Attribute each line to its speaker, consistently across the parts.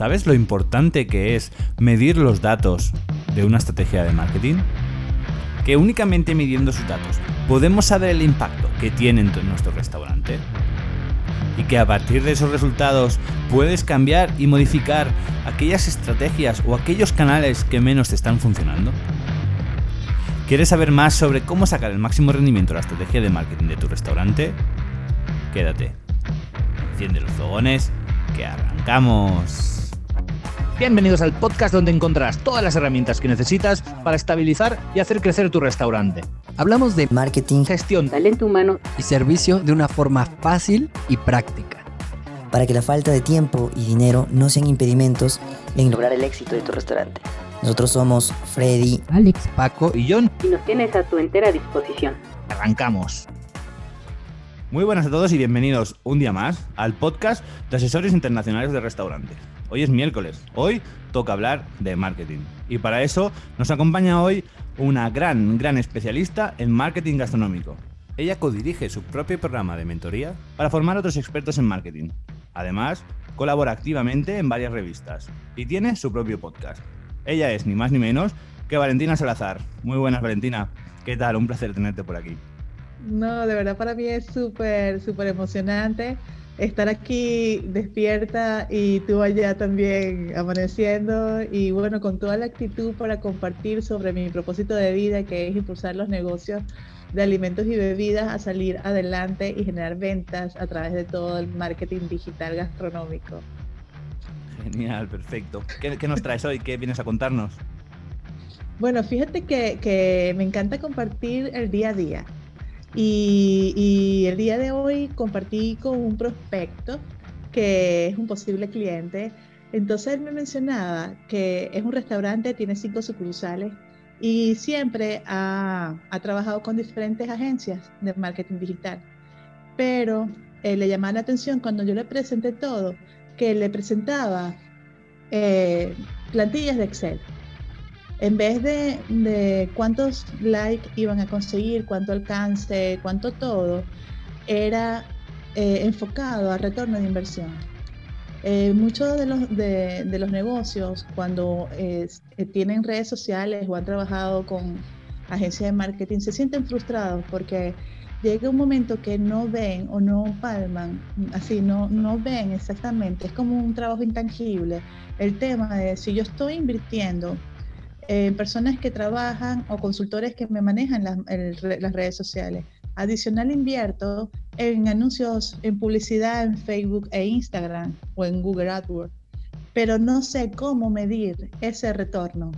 Speaker 1: ¿Sabes lo importante que es medir los datos de una estrategia de marketing? Que únicamente midiendo sus datos podemos saber el impacto que tiene en nuestro restaurante. Y que a partir de esos resultados puedes cambiar y modificar aquellas estrategias o aquellos canales que menos te están funcionando. ¿Quieres saber más sobre cómo sacar el máximo rendimiento de la estrategia de marketing de tu restaurante? Quédate. Enciende los fogones, que arrancamos.
Speaker 2: Bienvenidos al podcast donde encontrarás todas las herramientas que necesitas para estabilizar y hacer crecer tu restaurante.
Speaker 3: Hablamos de marketing,
Speaker 2: Gestión,
Speaker 4: talento humano
Speaker 3: y servicio de una forma fácil y práctica.
Speaker 5: para que la falta de tiempo y dinero no sean impedimentos en lograr el éxito de tu restaurante. Nosotros somos Freddy.
Speaker 3: Alex,
Speaker 2: Paco y John.
Speaker 4: y nos tienes a tu entera disposición.
Speaker 2: Arrancamos.
Speaker 1: Muy buenas a todos y bienvenidos un día más al podcast de asesores internacionales de restaurantes. Hoy es miércoles, hoy toca hablar de marketing. Y para eso nos acompaña hoy una gran, gran especialista en marketing gastronómico. Ella codirige su propio programa de mentoría para formar otros expertos en marketing. Además, colabora activamente en varias revistas y tiene su propio podcast. Ella es ni más ni menos que Valentina Salazar. Muy buenas, Valentina. ¿Qué tal? Un placer tenerte por aquí.
Speaker 6: No, de verdad para mí es súper, súper emocionante estar aquí despierta y tú allá también amaneciendo y bueno, con toda la actitud para compartir sobre mi propósito de vida que es impulsar los negocios de alimentos y bebidas a salir adelante y generar ventas a través de todo el marketing digital gastronómico.
Speaker 1: Genial, perfecto. ¿Qué, qué nos traes hoy? ¿Qué vienes a contarnos?
Speaker 6: Bueno, fíjate que, que me encanta compartir el día a día. Y, y el día de hoy compartí con un prospecto que es un posible cliente. Entonces él me mencionaba que es un restaurante, tiene cinco sucursales y siempre ha, ha trabajado con diferentes agencias de marketing digital. Pero eh, le llamaba la atención cuando yo le presenté todo, que le presentaba eh, plantillas de Excel en vez de, de cuántos likes iban a conseguir, cuánto alcance, cuánto todo, era eh, enfocado a retorno de inversión. Eh, muchos de los, de, de los negocios, cuando eh, tienen redes sociales o han trabajado con agencias de marketing, se sienten frustrados porque llega un momento que no ven o no palman, así, no, no ven exactamente, es como un trabajo intangible. El tema de si yo estoy invirtiendo eh, personas que trabajan o consultores que me manejan las, redes sociales. Adicional invierto en anuncios, en publicidad en Facebook e Instagram o en Google AdWords, pero no sé cómo medir ese retorno.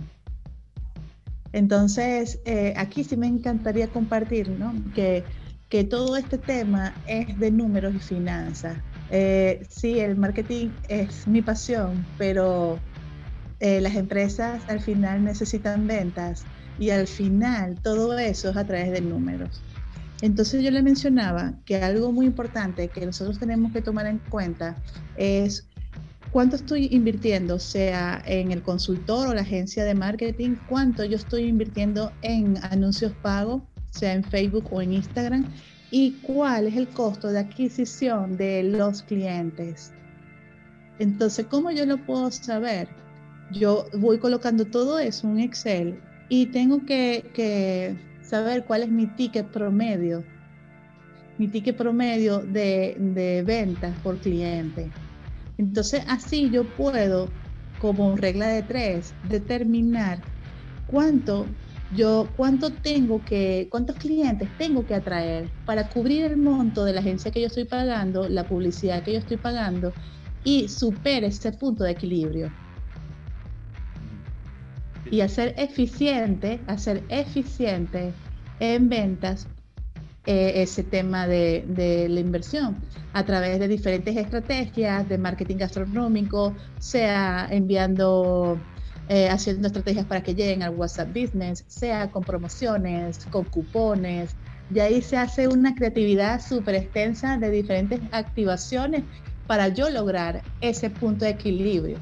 Speaker 6: Entonces, eh, aquí sí me encantaría compartir ¿no? que, que todo este tema es de números y finanzas. Eh, sí, el marketing es mi pasión, pero eh, las empresas al final necesitan ventas y al final todo eso es a través de números. Entonces yo le mencionaba que algo muy importante que nosotros tenemos que tomar en cuenta es cuánto estoy invirtiendo, sea en el consultor o la agencia de marketing, cuánto yo estoy invirtiendo en anuncios pagos, sea en Facebook o en Instagram, y cuál es el costo de adquisición de los clientes. Entonces, ¿cómo yo lo puedo saber? Yo voy colocando todo eso en Excel y tengo que, saber cuál es mi ticket promedio, mi ticket promedio de, de ventas por cliente. Entonces así yo puedo, como regla de tres, determinar cuánto yo, cuánto tengo que, cuántos clientes tengo que atraer para cubrir el monto de la agencia que yo estoy pagando, la publicidad que yo estoy pagando y supere ese punto de equilibrio y hacer eficiente, hacer eficiente en ventas eh, ese tema de, de, la inversión a través de diferentes estrategias de marketing gastronómico, sea enviando, eh, haciendo estrategias para que lleguen al WhatsApp Business, sea con promociones, con cupones. Y ahí se hace una creatividad súper extensa de diferentes activaciones para yo lograr ese punto de equilibrio.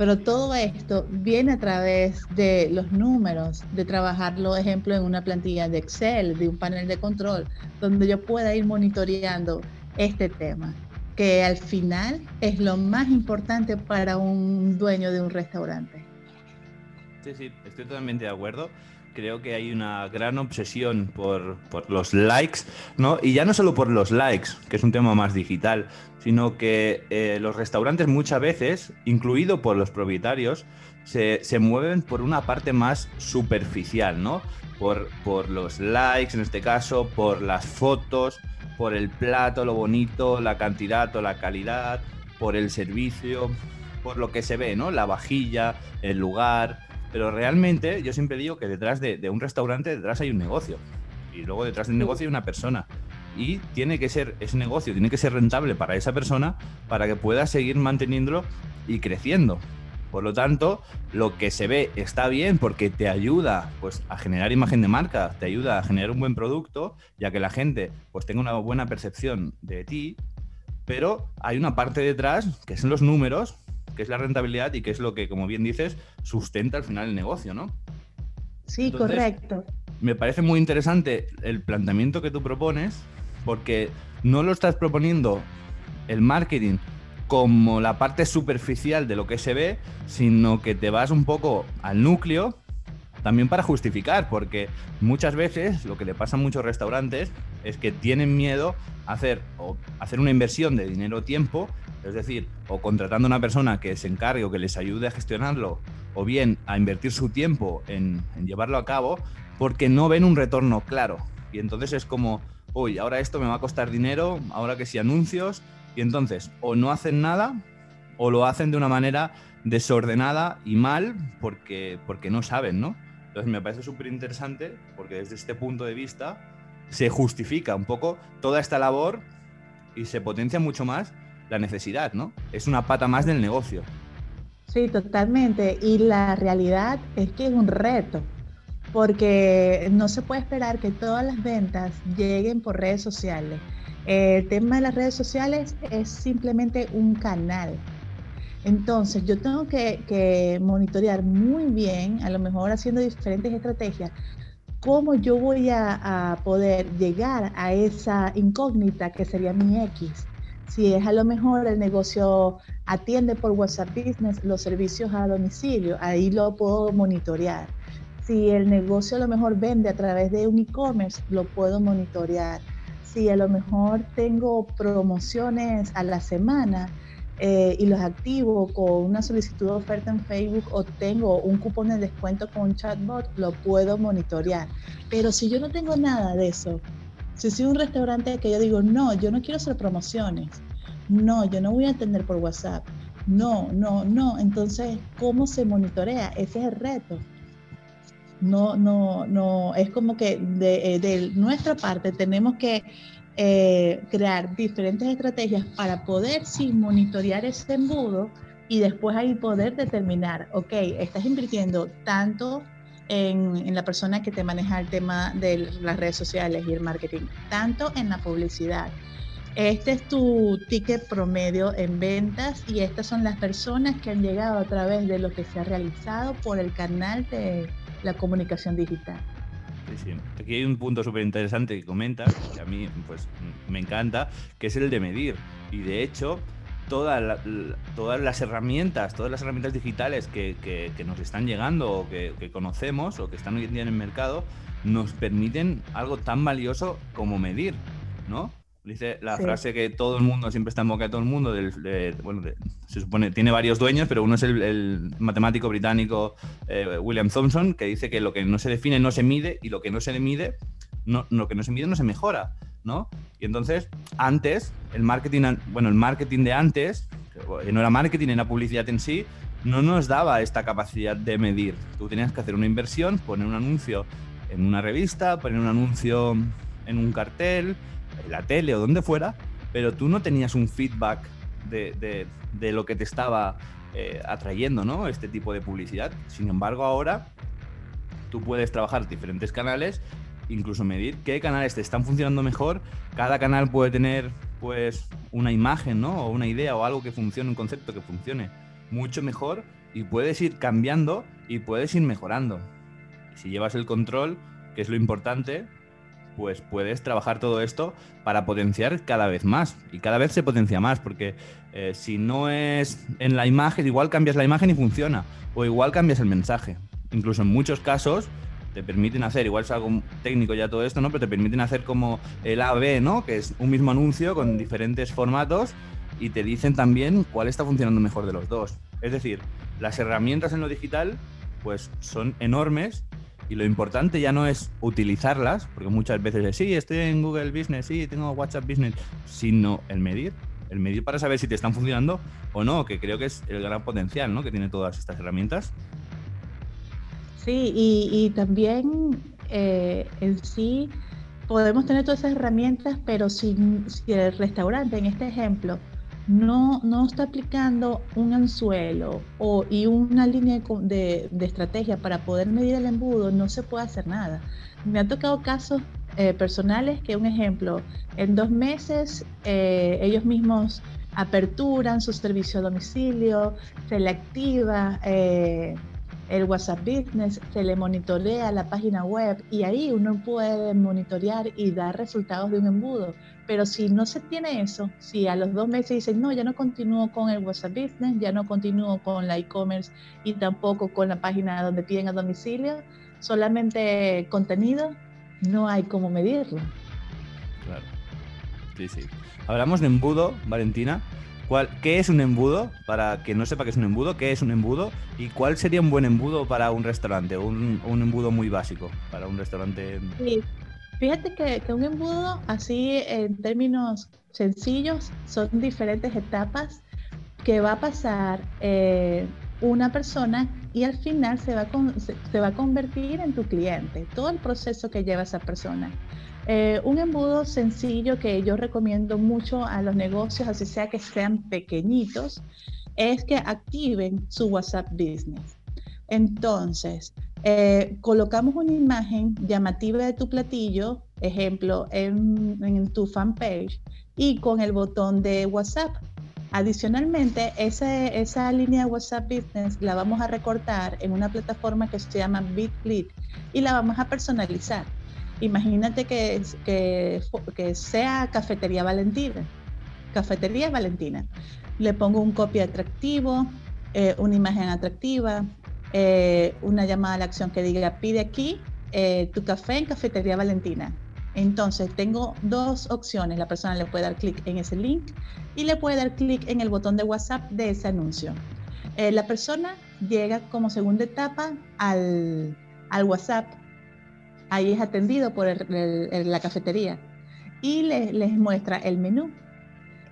Speaker 6: Pero todo esto viene a través de los números, de trabajarlo, ejemplo, en una plantilla de Excel, de un panel de control, donde yo pueda ir monitoreando este tema. que al final es lo más importante para un dueño de un restaurante.
Speaker 1: Sí, sí, estoy totalmente de acuerdo. Creo que hay una gran obsesión por, por, los likes, ¿no? Y ya no solo por los likes, que es un tema más digital, sino que eh, los restaurantes muchas veces, incluido por los propietarios, se, se, mueven por una parte más superficial, ¿no? Por, por los likes en este caso, por las fotos, por el plato, lo bonito, la cantidad o la calidad, por el servicio, por lo que se ve, ¿no? La vajilla, el lugar. Pero realmente yo siempre digo que detrás de, de un restaurante, detrás hay un negocio. Y luego detrás del negocio hay una persona y tiene que ser ese negocio, tiene que ser rentable para esa persona para que pueda seguir manteniéndolo y creciendo. Por lo tanto, lo que se ve está bien porque te ayuda pues, a generar imagen de marca, te ayuda a generar un buen producto, ya que la gente pues, tenga una buena percepción de ti, pero hay una parte detrás que son los números, que es la rentabilidad y que es lo que, como bien dices, sustenta al final el negocio, ¿no?
Speaker 6: Sí, Entonces, correcto.
Speaker 1: Me parece muy interesante el planteamiento que tú propones, porque no lo estás proponiendo el marketing como la parte superficial de lo que se ve, sino que te vas un poco al núcleo también para justificar, porque muchas veces lo que le pasa a muchos restaurantes es que tienen miedo a hacer, o hacer una inversión de dinero o tiempo, es decir, o contratando a una persona que se encargue o que les ayude a gestionarlo, o bien a invertir su tiempo en, llevarlo a cabo, porque no ven un retorno claro. Y entonces es como, uy, ahora esto me va a costar dinero, ahora que sí anuncios, y entonces, o no hacen nada, o lo hacen de una manera desordenada y mal porque, porque no saben, ¿no? Entonces me parece súper interesante porque desde este punto de vista se justifica un poco toda esta labor y se potencia mucho más la necesidad, ¿no? Es una pata más del negocio.
Speaker 6: Sí, totalmente. Y la realidad es que es un reto, porque no se puede esperar que todas las ventas lleguen por redes sociales el tema de las redes sociales es simplemente un canal. Entonces, yo tengo que, monitorear muy bien, a lo mejor haciendo diferentes estrategias, cómo yo voy a, poder llegar a esa incógnita que sería mi X. Si es a lo mejor el negocio atiende por WhatsApp Business los servicios a domicilio, ahí lo puedo monitorear. Si el negocio a lo mejor vende a través de un e-commerce, lo puedo monitorear si a lo mejor tengo promociones a la semana eh, y los activo con una solicitud de oferta en Facebook o tengo un cupón de descuento con un chatbot, lo puedo monitorear. Pero si yo no tengo nada de eso, si soy un restaurante que yo digo, no, yo no quiero hacer promociones, no, yo no voy a atender por WhatsApp, no, no, no, entonces, ¿cómo se monitorea? Ese es el reto. No, no, no, es como que de, eh, nuestra parte tenemos que eh, crear diferentes estrategias para poder sí monitorear ese embudo y después ahí poder determinar, ok, estás invirtiendo tanto en, en, la persona que te maneja el tema de las redes sociales y el marketing, tanto en la publicidad. Este es tu ticket promedio en ventas y estas son las personas que han llegado a través de lo que se ha realizado por el canal de, la comunicación digital.
Speaker 1: Sí, Aquí hay un punto súper interesante que comentas, que a mí pues, me encanta, que es el de medir. Y de hecho, todas las herramientas, todas las herramientas digitales que, que, nos están llegando o que, que, conocemos o que están hoy en día en el mercado, nos permiten algo tan valioso como medir, ¿no? Dice la frase que todo el mundo siempre está en boca de todo el mundo. Del, bueno, se supone tiene varios dueños, pero uno es el, matemático británico eh, William Thompson, que dice que lo que no se define no se mide y lo que no se mide, no, lo que no se mide no se mejora, ¿no? Y entonces, antes, el marketing, bueno, el marketing de antes, no era marketing, era publicidad en sí, no nos daba esta capacidad de medir. Tú tenías que hacer una inversión, poner un anuncio en una revista, poner un anuncio en un cartel en la tele o donde fuera, pero tú no tenías un feedback de, de, lo que te estaba eh, atrayendo, ¿no? Este tipo de publicidad. Sin embargo, ahora tú puedes trabajar diferentes canales, incluso medir qué canales te están funcionando mejor. Cada canal puede tener, pues, una imagen, ¿no? O una idea o algo que funcione, un concepto que funcione mucho mejor y puedes ir cambiando y puedes ir mejorando. Si llevas el control, que es lo importante, pues puedes trabajar todo esto para potenciar cada vez más. Y cada vez se potencia más, porque eh, si no es en la imagen, igual cambias la imagen y funciona, o igual cambias el mensaje. Incluso en muchos casos te permiten hacer, igual es algo técnico ya todo esto, ¿no? Pero te permiten hacer como el AB, ¿no? Que es un mismo anuncio con diferentes formatos y te dicen también cuál está funcionando mejor de los dos. Es decir, las herramientas en lo digital pues son enormes y lo importante ya no es utilizarlas, porque muchas veces es, sí, estoy en Google Business, sí, tengo WhatsApp Business, sino el medir. El medir para saber si te están funcionando o no, que creo que es el gran potencial ¿no? que tiene todas estas herramientas.
Speaker 6: Sí, y, también eh, en sí podemos tener todas esas herramientas, pero si, el restaurante, en este ejemplo, no, no está aplicando un anzuelo o, y una línea de, estrategia para poder medir el embudo, no se puede hacer nada. Me han tocado casos eh, personales que, un ejemplo, en dos meses eh, ellos mismos aperturan su servicio a domicilio, se le activa eh, el WhatsApp Business, se le monitorea la página web y ahí uno puede monitorear y dar resultados de un embudo. Pero si no se tiene eso, si a los dos meses dicen, no, ya no continúo con el WhatsApp Business, ya no continúo con la e-commerce y tampoco con la página donde piden a domicilio, solamente contenido, no hay cómo medirlo.
Speaker 1: Claro. Sí, sí. Hablamos de embudo, Valentina. ¿Qué es un embudo? Para que no sepa qué es un embudo, ¿qué es un embudo? ¿Y cuál sería un buen embudo para un restaurante? Un, un embudo muy básico para un restaurante.
Speaker 6: Sí. Fíjate que, un embudo, así en términos sencillos, son diferentes etapas que va a pasar eh, una persona y al final se va, se, va a convertir en tu cliente, todo el proceso que lleva esa persona. Eh, un embudo sencillo que yo recomiendo mucho a los negocios, así sea que sean pequeñitos, es que activen su WhatsApp Business. Entonces, eh, colocamos una imagen llamativa de tu platillo, ejemplo, en, en, tu fanpage y con el botón de WhatsApp. Adicionalmente, esa línea de WhatsApp Business la vamos a recortar en una plataforma que se llama BitClick y la vamos a personalizar. Imagínate que, sea Cafetería Valentina. Cafetería Valentina. Le pongo un copy atractivo, eh, una imagen atractiva, eh, una llamada a la acción que diga pide aquí eh, tu café en Cafetería Valentina. Entonces tengo dos opciones. La persona le puede dar clic en ese link y le puede dar clic en el botón de WhatsApp de ese anuncio. la persona llega como segunda etapa al WhatsApp ahí es atendido por la cafetería y les, muestra el menú.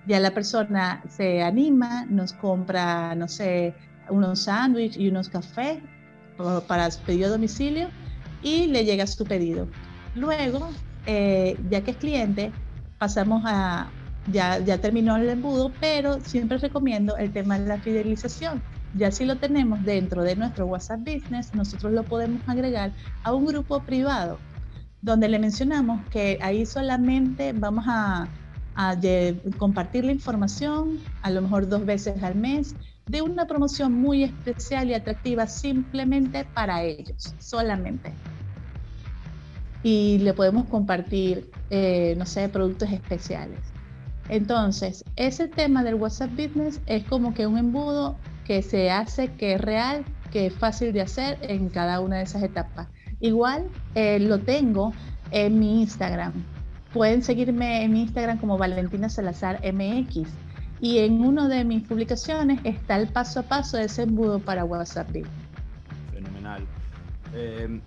Speaker 6: Ya la persona se anima, nos compra, no sé, unos sándwiches y unos cafés para su pedido a domicilio y le llega su pedido. Luego, eh, ya que es cliente, pasamos a, ya, ya terminó el embudo, pero siempre recomiendo el tema de la fidelización ya si lo tenemos dentro de nuestro WhatsApp Business, nosotros lo podemos agregar a un grupo privado donde le mencionamos que ahí solamente vamos a, compartir la información, a lo mejor dos veces al mes, de una promoción muy especial y atractiva simplemente para ellos, solamente. Y le podemos compartir, eh, no sé, productos especiales. Entonces, ese tema del WhatsApp Business es como que un embudo que se hace, que es real, que es fácil de hacer en cada una de esas etapas. Igual eh, lo tengo en mi Instagram. Pueden seguirme en mi Instagram como Valentina Salazar MX. Y en una de mis publicaciones está el paso a paso de ese embudo para WhatsApp.
Speaker 1: Fenomenal. Em,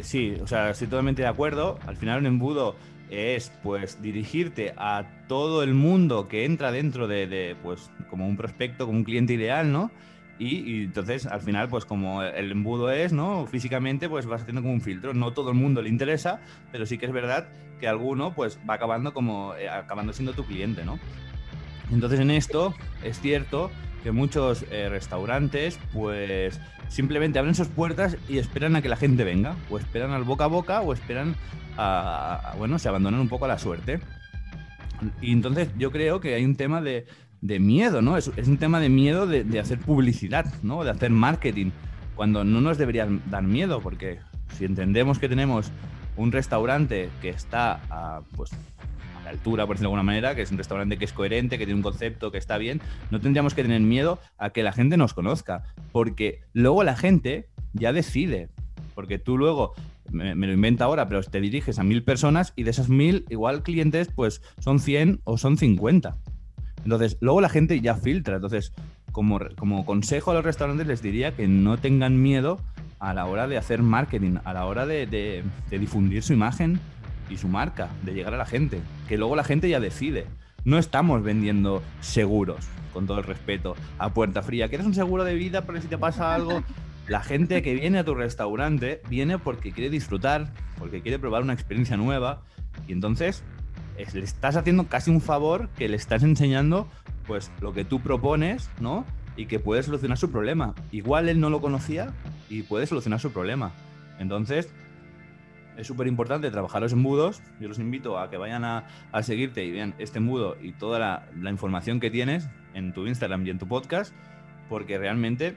Speaker 1: sí, o sea, estoy totalmente de acuerdo. Al final un embudo es pues dirigirte a todo el mundo que entra dentro de, pues como un prospecto, como un cliente ideal, ¿no? Y, entonces al final pues como el embudo es, ¿no? Físicamente pues vas haciendo como un filtro, no todo el mundo le interesa, pero sí que es verdad que alguno pues va acabando como eh, acabando siendo tu cliente, ¿no? Entonces en esto es cierto que muchos eh, restaurantes pues simplemente abren sus puertas y esperan a que la gente venga, o esperan al boca a boca, o esperan a, bueno, se abandonan un poco a la suerte. Y entonces yo creo que hay un tema de, miedo, ¿no? Es, un tema de miedo de, hacer publicidad, ¿no? De hacer marketing, cuando no nos debería dar miedo, porque si entendemos que tenemos un restaurante que está a, pues, altura, por decirlo de alguna manera, que es un restaurante que es coherente, que tiene un concepto que está bien, no tendríamos que tener miedo a que la gente nos conozca, porque luego la gente ya decide. Porque tú luego, me, lo invento ahora, pero te diriges a mil personas y de esas mil, igual clientes, pues son 100 o son 50. Entonces, luego la gente ya filtra. Entonces, como, como consejo a los restaurantes les diría que no tengan miedo a la hora de hacer marketing, a la hora de difundir su imagen y su marca, de llegar a la gente. Que luego la gente ya decide. No estamos vendiendo seguros, con todo el respeto, a puerta fría. ¿Quieres un seguro de vida por si te pasa algo? La gente que viene a tu restaurante viene porque quiere disfrutar, porque quiere probar una experiencia nueva. Y entonces es- le estás haciendo casi un favor que le estás enseñando pues lo que tú propones, ¿no? Y que puede solucionar su problema. Igual él no lo conocía y puede solucionar su problema. Entonces, es súper importante trabajar los embudos. Yo los invito a que vayan a, seguirte y vean este embudo y toda la, información que tienes en tu Instagram y en tu podcast, porque realmente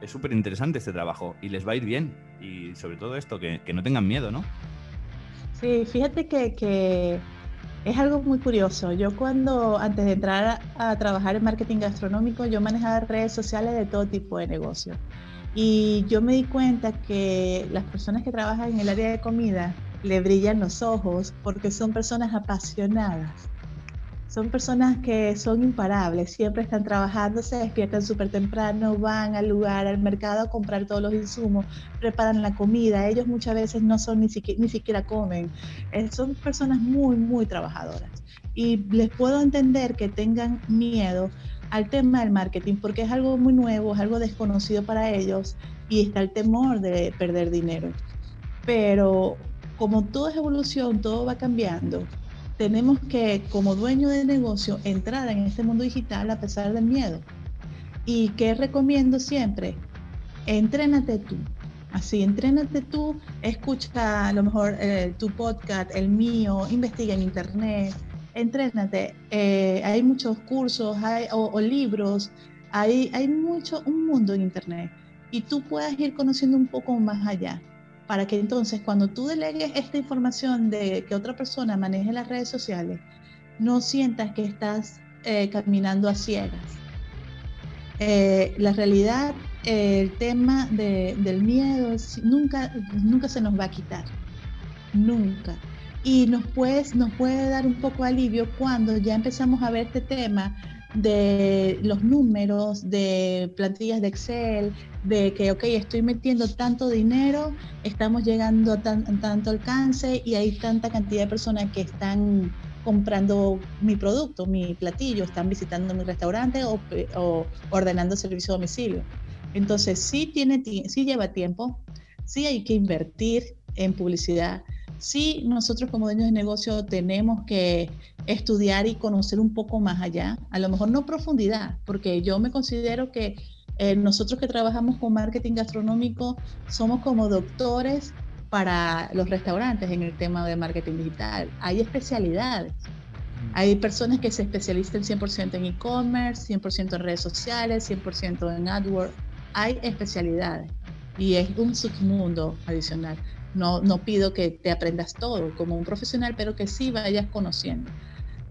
Speaker 1: es súper interesante este trabajo y les va a ir bien. Y sobre todo esto, que, no tengan miedo, ¿no?
Speaker 6: Sí, fíjate que, que es algo muy curioso. Yo cuando, antes de entrar a, a trabajar en marketing gastronómico, yo manejaba redes sociales de todo tipo de negocios. Y yo me di cuenta que las personas que trabajan en el área de comida le brillan los ojos porque son personas apasionadas. Son personas que son imparables, siempre están trabajando, se despiertan súper temprano, van al lugar, al mercado a comprar todos los insumos, preparan la comida. Ellos muchas veces no son ni siquiera, ni siquiera comen. Eh, son personas muy, muy trabajadoras. Y les puedo entender que tengan miedo al tema del marketing porque es algo muy nuevo, es algo desconocido para ellos y está el temor de perder dinero. Pero como todo es evolución, todo va cambiando, tenemos que como dueño de negocio entrar en este mundo digital a pesar del miedo. ¿Y qué recomiendo siempre? Entrénate tú. Así, entrénate tú, escucha a lo mejor eh, tu podcast, el mío, investiga en internet, entrénate. Eh, hay muchos cursos hay, o, libros, hay, hay mucho, un mundo en internet y tú puedas ir conociendo un poco más allá para que entonces cuando tú delegues esta información de que otra persona maneje las redes sociales, no sientas que estás eh, caminando a ciegas. Eh, la realidad, el tema de, del miedo nunca, nunca se nos va a quitar, nunca. Y nos, puedes, nos puede dar un poco de alivio cuando ya empezamos a ver este tema de los números, de plantillas de Excel, de que, ok, estoy metiendo tanto dinero, estamos llegando a tan, tanto alcance y hay tanta cantidad de personas que están comprando mi producto, mi platillo, están visitando mi restaurante o, o ordenando servicio a domicilio. Entonces, sí, tiene, sí lleva tiempo, sí hay que invertir en publicidad, sí nosotros como dueños de negocio tenemos que estudiar y conocer un poco más allá, a lo mejor no profundidad, porque yo me considero que eh, nosotros que trabajamos con marketing gastronómico somos como doctores para los restaurantes en el tema de marketing digital. Hay especialidades. Hay personas que se especializan 100% en e-commerce, 100% en redes sociales, 100% en AdWords. Hay especialidades y es un submundo adicional. No, no pido que te aprendas todo como un profesional, pero que sí vayas conociendo.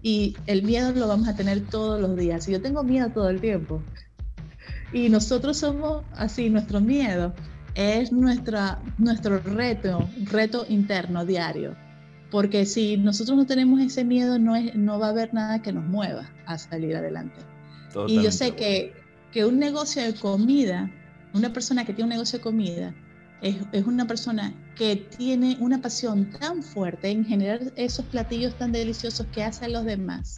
Speaker 6: Y el miedo lo vamos a tener todos los días. Y yo tengo miedo todo el tiempo. Y nosotros somos así, nuestro miedo es nuestra, nuestro reto, reto interno diario. Porque si nosotros no tenemos ese miedo, no, es, no va a haber nada que nos mueva a salir adelante. Totalmente. Y yo sé que, que un negocio de comida, una persona que tiene un negocio de comida, es, es, una persona que tiene una pasión tan fuerte en generar esos platillos tan deliciosos que hacen los demás,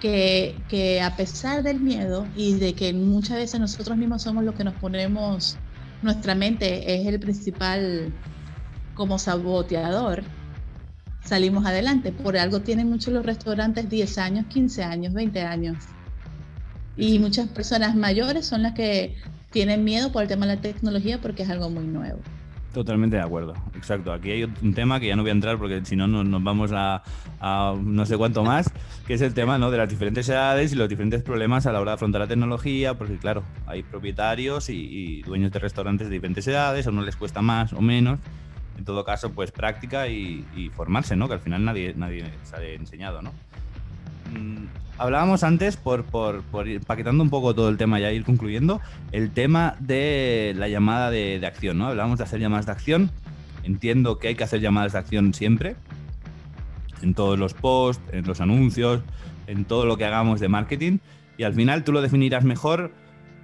Speaker 6: que, que, a pesar del miedo y de que muchas veces nosotros mismos somos los que nos ponemos, nuestra mente es el principal como saboteador, salimos adelante. Por algo tienen muchos los restaurantes 10 años, 15 años, 20 años. Y muchas personas mayores son las que tienen miedo por el tema de la tecnología porque es algo muy nuevo.
Speaker 1: Totalmente de acuerdo, exacto. Aquí hay un tema que ya no voy a entrar porque si no nos, vamos a, a, no sé cuánto más, que es el tema ¿no? de las diferentes edades y los diferentes problemas a la hora de afrontar la tecnología, porque claro, hay propietarios y, y dueños de restaurantes de diferentes edades, a uno les cuesta más o menos, en todo caso, pues práctica y, y formarse, ¿no? Que al final nadie, nadie ha enseñado, ¿no? Mm, hablábamos antes, por, por, ir paquetando un poco todo el tema y ya ir concluyendo, el tema de la llamada de, de, acción, ¿no? Hablábamos de hacer llamadas de acción. Entiendo que hay que hacer llamadas de acción siempre, en todos los posts, en los anuncios, en todo lo que hagamos de marketing. Y al final tú lo definirás mejor,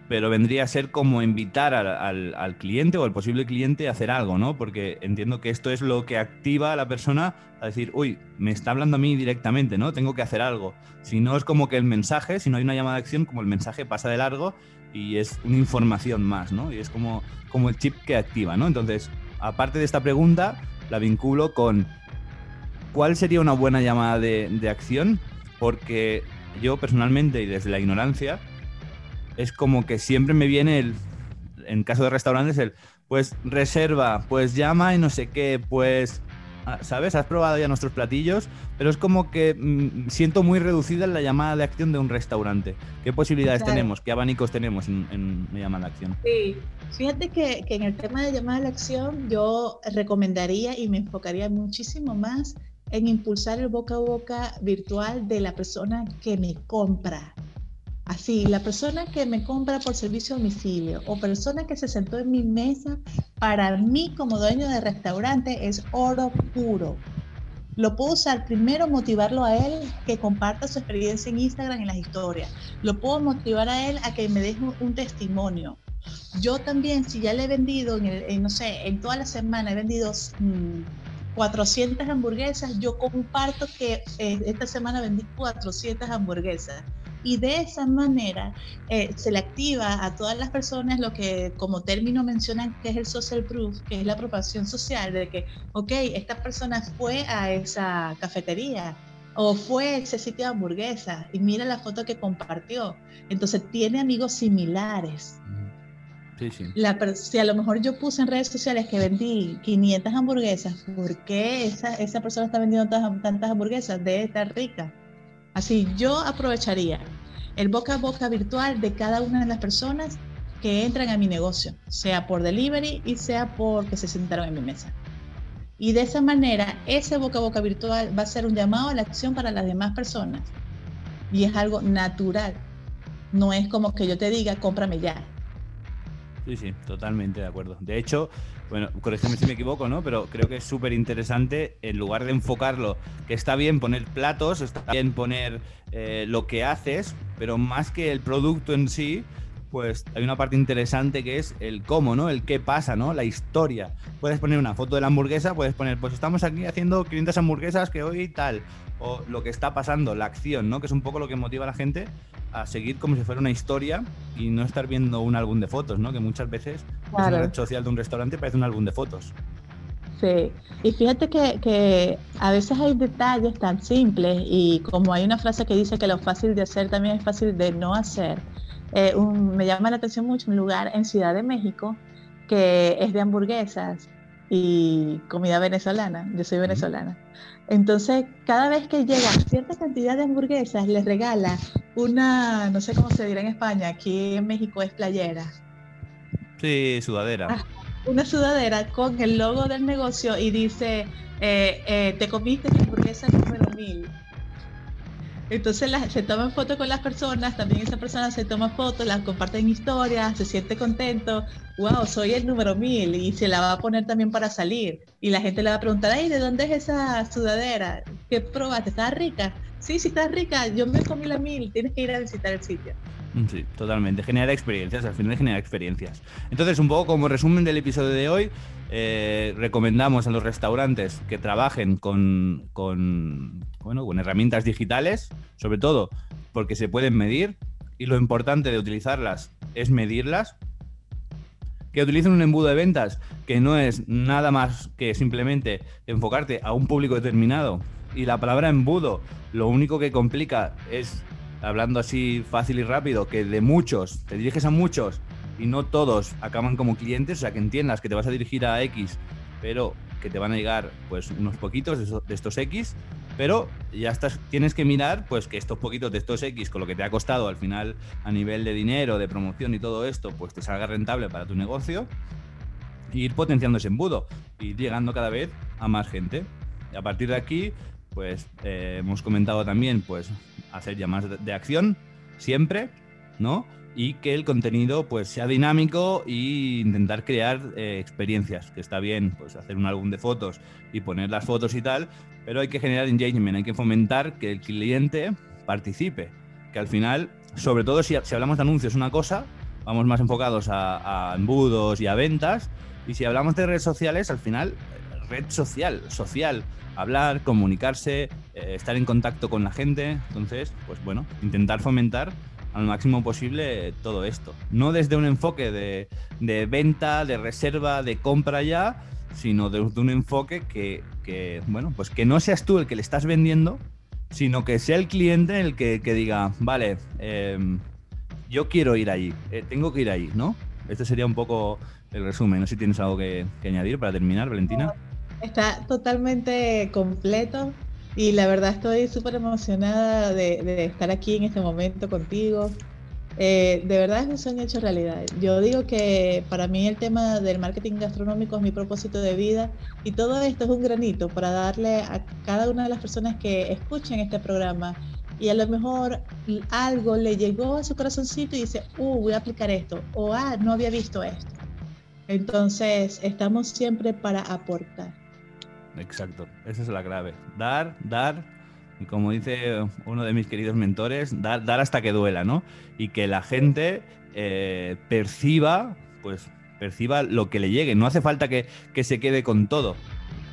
Speaker 1: pero vendría a ser como invitar al, al, cliente o al posible cliente a hacer algo, ¿no? Porque entiendo que esto es lo que activa a la persona a decir, uy, me está hablando a mí directamente, ¿no? Tengo que hacer algo. Si no es como que el mensaje, si no hay una llamada de acción, como el mensaje pasa de largo y es una información más, ¿no? Y es como, como el chip que activa, ¿no? Entonces, aparte de esta pregunta, la vinculo con cuál sería una buena llamada de, de acción, porque yo personalmente y desde la ignorancia, es como que siempre me viene el, en caso de restaurantes, el, pues reserva, pues llama y no sé qué, pues, ah, ¿sabes? Has probado ya nuestros platillos, pero es como que mmm, siento muy reducida la llamada de acción de un restaurante. ¿Qué posibilidades claro. tenemos? ¿Qué abanicos tenemos en, en una llamada de acción?
Speaker 6: Sí, fíjate que, que en el tema de llamada de acción yo recomendaría y me enfocaría muchísimo más en impulsar el boca a boca virtual de la persona que me compra. Así, la persona que me compra por servicio a domicilio o persona que se sentó en mi mesa, para mí como dueño de restaurante es oro puro. Lo puedo usar primero, motivarlo a él que comparta su experiencia en Instagram en las historias. Lo puedo motivar a él a que me deje un testimonio. Yo también, si ya le he vendido, en, el, no sé, en toda la semana he vendido mmm, 400 hamburguesas, yo comparto que eh, esta semana vendí 400 hamburguesas y de esa manera eh, se le activa a todas las personas lo que como término mencionan que es el social proof, que es la aprobación social, de que, ok, esta persona fue a esa cafetería o fue a ese sitio de hamburguesas y mira la foto que compartió. Entonces tiene amigos similares.
Speaker 1: Sí, sí.
Speaker 6: La, si a lo mejor yo puse en redes sociales que vendí 500 hamburguesas, ¿por qué esa, esa persona está vendiendo tantas, tantas hamburguesas? Debe estar rica. Así, yo aprovecharía el boca a boca virtual de cada una de las personas que entran a mi negocio, sea por delivery y sea porque se sentaron en mi mesa. Y de esa manera, ese boca a boca virtual va a ser un llamado a la acción para las demás personas. Y es algo natural. No es como que yo te diga, cómprame ya.
Speaker 1: Sí, sí, totalmente de acuerdo. De hecho, bueno, corrígeme si me equivoco, ¿no? Pero creo que es súper interesante, en lugar de enfocarlo, que está bien poner platos, está bien poner eh, lo que haces, pero más que el producto en sí, pues hay una parte interesante que es el cómo, ¿no? El qué pasa, ¿no? La historia. Puedes poner una foto de la hamburguesa, puedes poner, pues estamos aquí haciendo 500 hamburguesas que hoy tal, o lo que está pasando, la acción, ¿no? Que es un poco lo que motiva a la gente a seguir como si fuera una historia y no estar viendo un álbum de fotos, ¿no? Que muchas veces claro. una red social de un restaurante parece un álbum de fotos.
Speaker 6: Sí, y fíjate que, que, a veces hay detalles tan simples y como hay una frase que dice que lo fácil de hacer también es fácil de no hacer. Eh, un, me llama la atención mucho un lugar en Ciudad de México que es de hamburguesas y comida venezolana. Yo soy venezolana. Entonces, cada vez que llega cierta cantidad de hamburguesas, les regala una, no sé cómo se dirá en España, aquí en México es playera.
Speaker 1: Sí, sudadera.
Speaker 6: Ah, una sudadera con el logo del negocio y dice, eh, eh, te comiste mi hamburguesa número mil. Entonces la, se toman fotos con las personas, también esa persona se toma fotos, las comparte en historias, se siente contento, wow, soy el número mil y se la va a poner también para salir. Y la gente le va a preguntar, ay, ¿de dónde es esa sudadera? ¿Qué probaste? ¿Está rica? Sí, sí está rica, yo me comí la mil, tienes que ir a visitar el sitio.
Speaker 1: Sí, totalmente. Genera experiencias, al final genera experiencias. Entonces, un poco como resumen del episodio de hoy, eh, recomendamos a los restaurantes que trabajen con, bueno, con herramientas digitales, sobre todo porque se pueden medir y lo importante de utilizarlas es medirlas. Que utilicen un embudo de ventas que no es nada más que simplemente enfocarte a un público determinado. Y la palabra embudo lo único que complica es hablando así fácil y rápido, que de muchos, te diriges a muchos y no todos acaban como clientes, o sea, que entiendas que te vas a dirigir a X, pero que te van a llegar pues unos poquitos de, estos X, pero ya estás, tienes que mirar pues que estos poquitos de estos X, con lo que te ha costado al final a nivel de dinero, de promoción y todo esto, pues te salga rentable para tu negocio. e ir potenciando ese embudo, ir llegando cada vez a más gente. Y a partir de aquí, pues eh, hemos comentado también, pues hacer llamadas de acción siempre, ¿no? Y que el contenido pues sea dinámico e intentar crear eh, experiencias, que está bien, pues hacer un álbum de fotos y poner las fotos y tal, pero hay que generar engagement, hay que fomentar que el cliente participe, que al final, sobre todo si, si hablamos de anuncios, una cosa, vamos más enfocados a, embudos y a ventas, y si hablamos de redes sociales, al final, red social, social, hablar, comunicarse, eh, estar en contacto con la gente. Entonces, pues bueno, intentar fomentar al máximo posible todo esto. No desde un enfoque de, de venta, de reserva, de compra ya, sino desde un enfoque que, que, bueno, pues que no seas tú el que le estás vendiendo, sino que sea el cliente el que, que diga, vale, eh, yo quiero ir allí, eh, tengo que ir ahí, ¿no? Este sería un poco el resumen. No sé si tienes algo que añadir para terminar, Valentina.
Speaker 6: Está totalmente completo y la verdad estoy súper emocionada de, estar aquí en este momento contigo. Eh, de verdad es un sueño hecho realidad. Yo digo que para mí el tema del marketing gastronómico es mi propósito de vida y todo esto es un granito para darle a cada una de las personas que escuchen este programa y a lo mejor algo le llegó a su corazoncito y dice, uh, voy a aplicar esto, o ah, no había visto esto. Entonces, estamos siempre para aportar.
Speaker 1: Exacto, esa es la clave. Dar, dar, y como dice uno de mis queridos mentores, dar, hasta que duela, ¿no? Y que la gente eh, perciba, pues, perciba lo que le llegue. No hace falta que, que se quede con todo.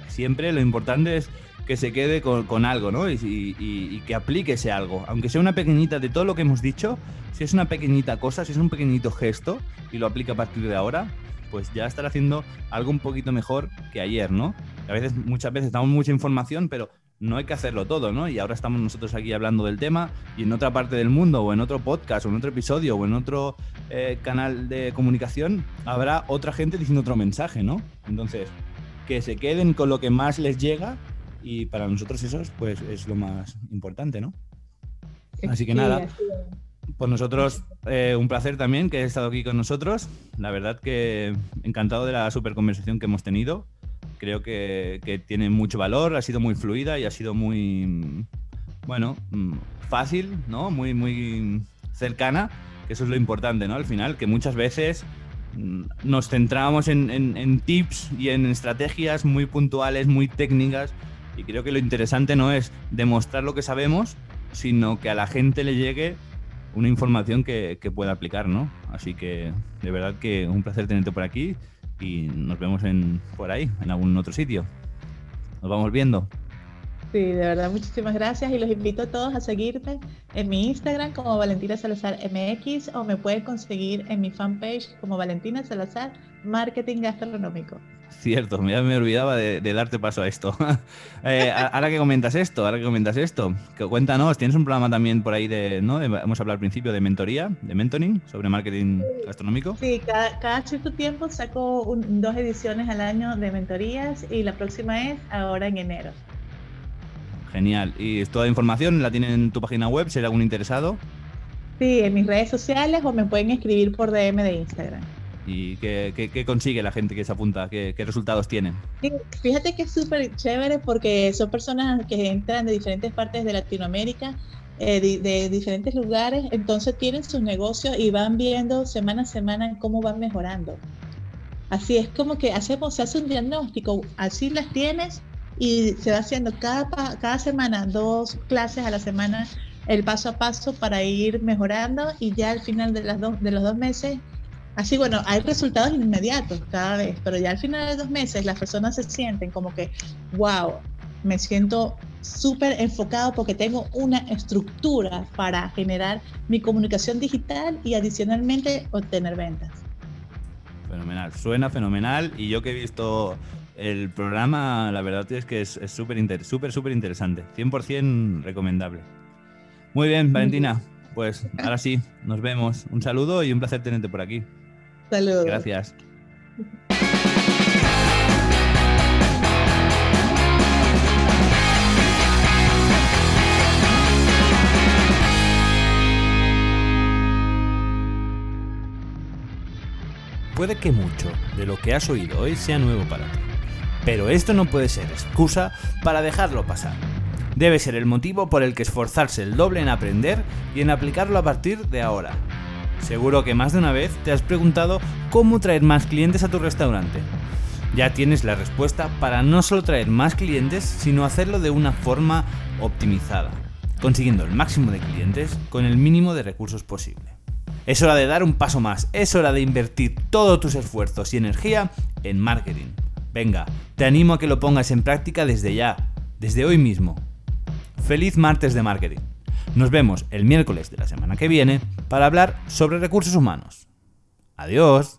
Speaker 1: Siempre lo importante es que se quede con, algo, ¿no? Y, y, y, que aplique ese algo. Aunque sea una pequeñita de todo lo que hemos dicho, si es una pequeñita cosa, si es un pequeñito gesto y lo aplica a partir de ahora, pues ya estará haciendo algo un poquito mejor que ayer, ¿no? A veces, muchas veces damos mucha información, pero no hay que hacerlo todo, ¿no? Y ahora estamos nosotros aquí hablando del tema y en otra parte del mundo o en otro podcast o en otro episodio o en otro eh, canal de comunicación habrá otra gente diciendo otro mensaje, ¿no? Entonces, que se queden con lo que más les llega y para nosotros eso pues es lo más importante, ¿no? Así que nada, pues nosotros eh, un placer también que he estado aquí con nosotros. La verdad que encantado de la super conversación que hemos tenido. Creo que, que tiene mucho valor, ha sido muy fluida y ha sido muy, bueno, mm, fácil, ¿no? Muy, muy cercana, que eso es lo importante, ¿no? Al final, que muchas veces mm, nos centramos en, en, en tips y en estrategias muy puntuales, muy técnicas, y creo que lo interesante no es demostrar lo que sabemos, sino que a la gente le llegue una información que, que, pueda aplicar, ¿no? Así que de verdad que un placer tenerte por aquí y nos vemos en, por ahí, en algún otro sitio. Nos vamos viendo.
Speaker 6: Sí, de verdad, muchísimas gracias y los invito a todos a seguirme en mi Instagram como Valentina Salazar MX o me pueden conseguir en mi fanpage como Valentina Salazar Marketing Gastronómico.
Speaker 1: Cierto, ya me olvidaba de, de darte paso a esto. eh, ahora que comentas esto, ahora que comentas esto, que cuéntanos, tienes un programa también por ahí de, ¿no? De, hemos hablado al principio de mentoría, de mentoring sobre marketing gastronómico.
Speaker 6: Sí, cada, cada cierto tiempo saco un, dos ediciones al año de mentorías y la próxima es ahora en enero.
Speaker 1: Genial. ¿Y toda la información la tienen en tu página web? Si hay algún interesado.
Speaker 6: Sí, en mis redes sociales o me pueden escribir por DM de Instagram.
Speaker 1: ¿Y qué, qué, qué, consigue la gente que se apunta? ¿Qué, qué resultados tienen?
Speaker 6: Fíjate que es súper chévere porque son personas que entran de diferentes partes de Latinoamérica, eh, de, de, diferentes lugares, entonces tienen sus negocios y van viendo semana a semana cómo van mejorando. Así es como que hacemos, se hace un diagnóstico, así las tienes y se va haciendo cada, cada semana dos clases a la semana el paso a paso para ir mejorando y ya al final de, las dos, de los dos meses Así, bueno, hay resultados inmediatos cada vez, pero ya al final de dos meses las personas se sienten como que, wow, me siento súper enfocado porque tengo una estructura para generar mi comunicación digital y adicionalmente obtener ventas.
Speaker 1: Fenomenal, suena fenomenal y yo que he visto el programa, la verdad es que es súper, súper, súper interesante, 100% recomendable. Muy bien, Valentina, pues ahora sí, nos vemos. Un saludo y un placer tenerte por aquí.
Speaker 6: Saludos.
Speaker 1: Gracias. puede que mucho de lo que has oído hoy sea nuevo para ti. Pero esto no puede ser excusa para dejarlo pasar. Debe ser el motivo por el que esforzarse el doble en aprender y en aplicarlo a partir de ahora. Seguro que más de una vez te has preguntado cómo traer más clientes a tu restaurante. Ya tienes la respuesta para no solo traer más clientes, sino hacerlo de una forma optimizada, consiguiendo el máximo de clientes con el mínimo de recursos posible. Es hora de dar un paso más, es hora de invertir todos tus esfuerzos y energía en marketing. Venga, te animo a que lo pongas en práctica desde ya, desde hoy mismo. Feliz martes de marketing. Nos vemos el miércoles de la semana que viene para hablar sobre recursos humanos. Adiós.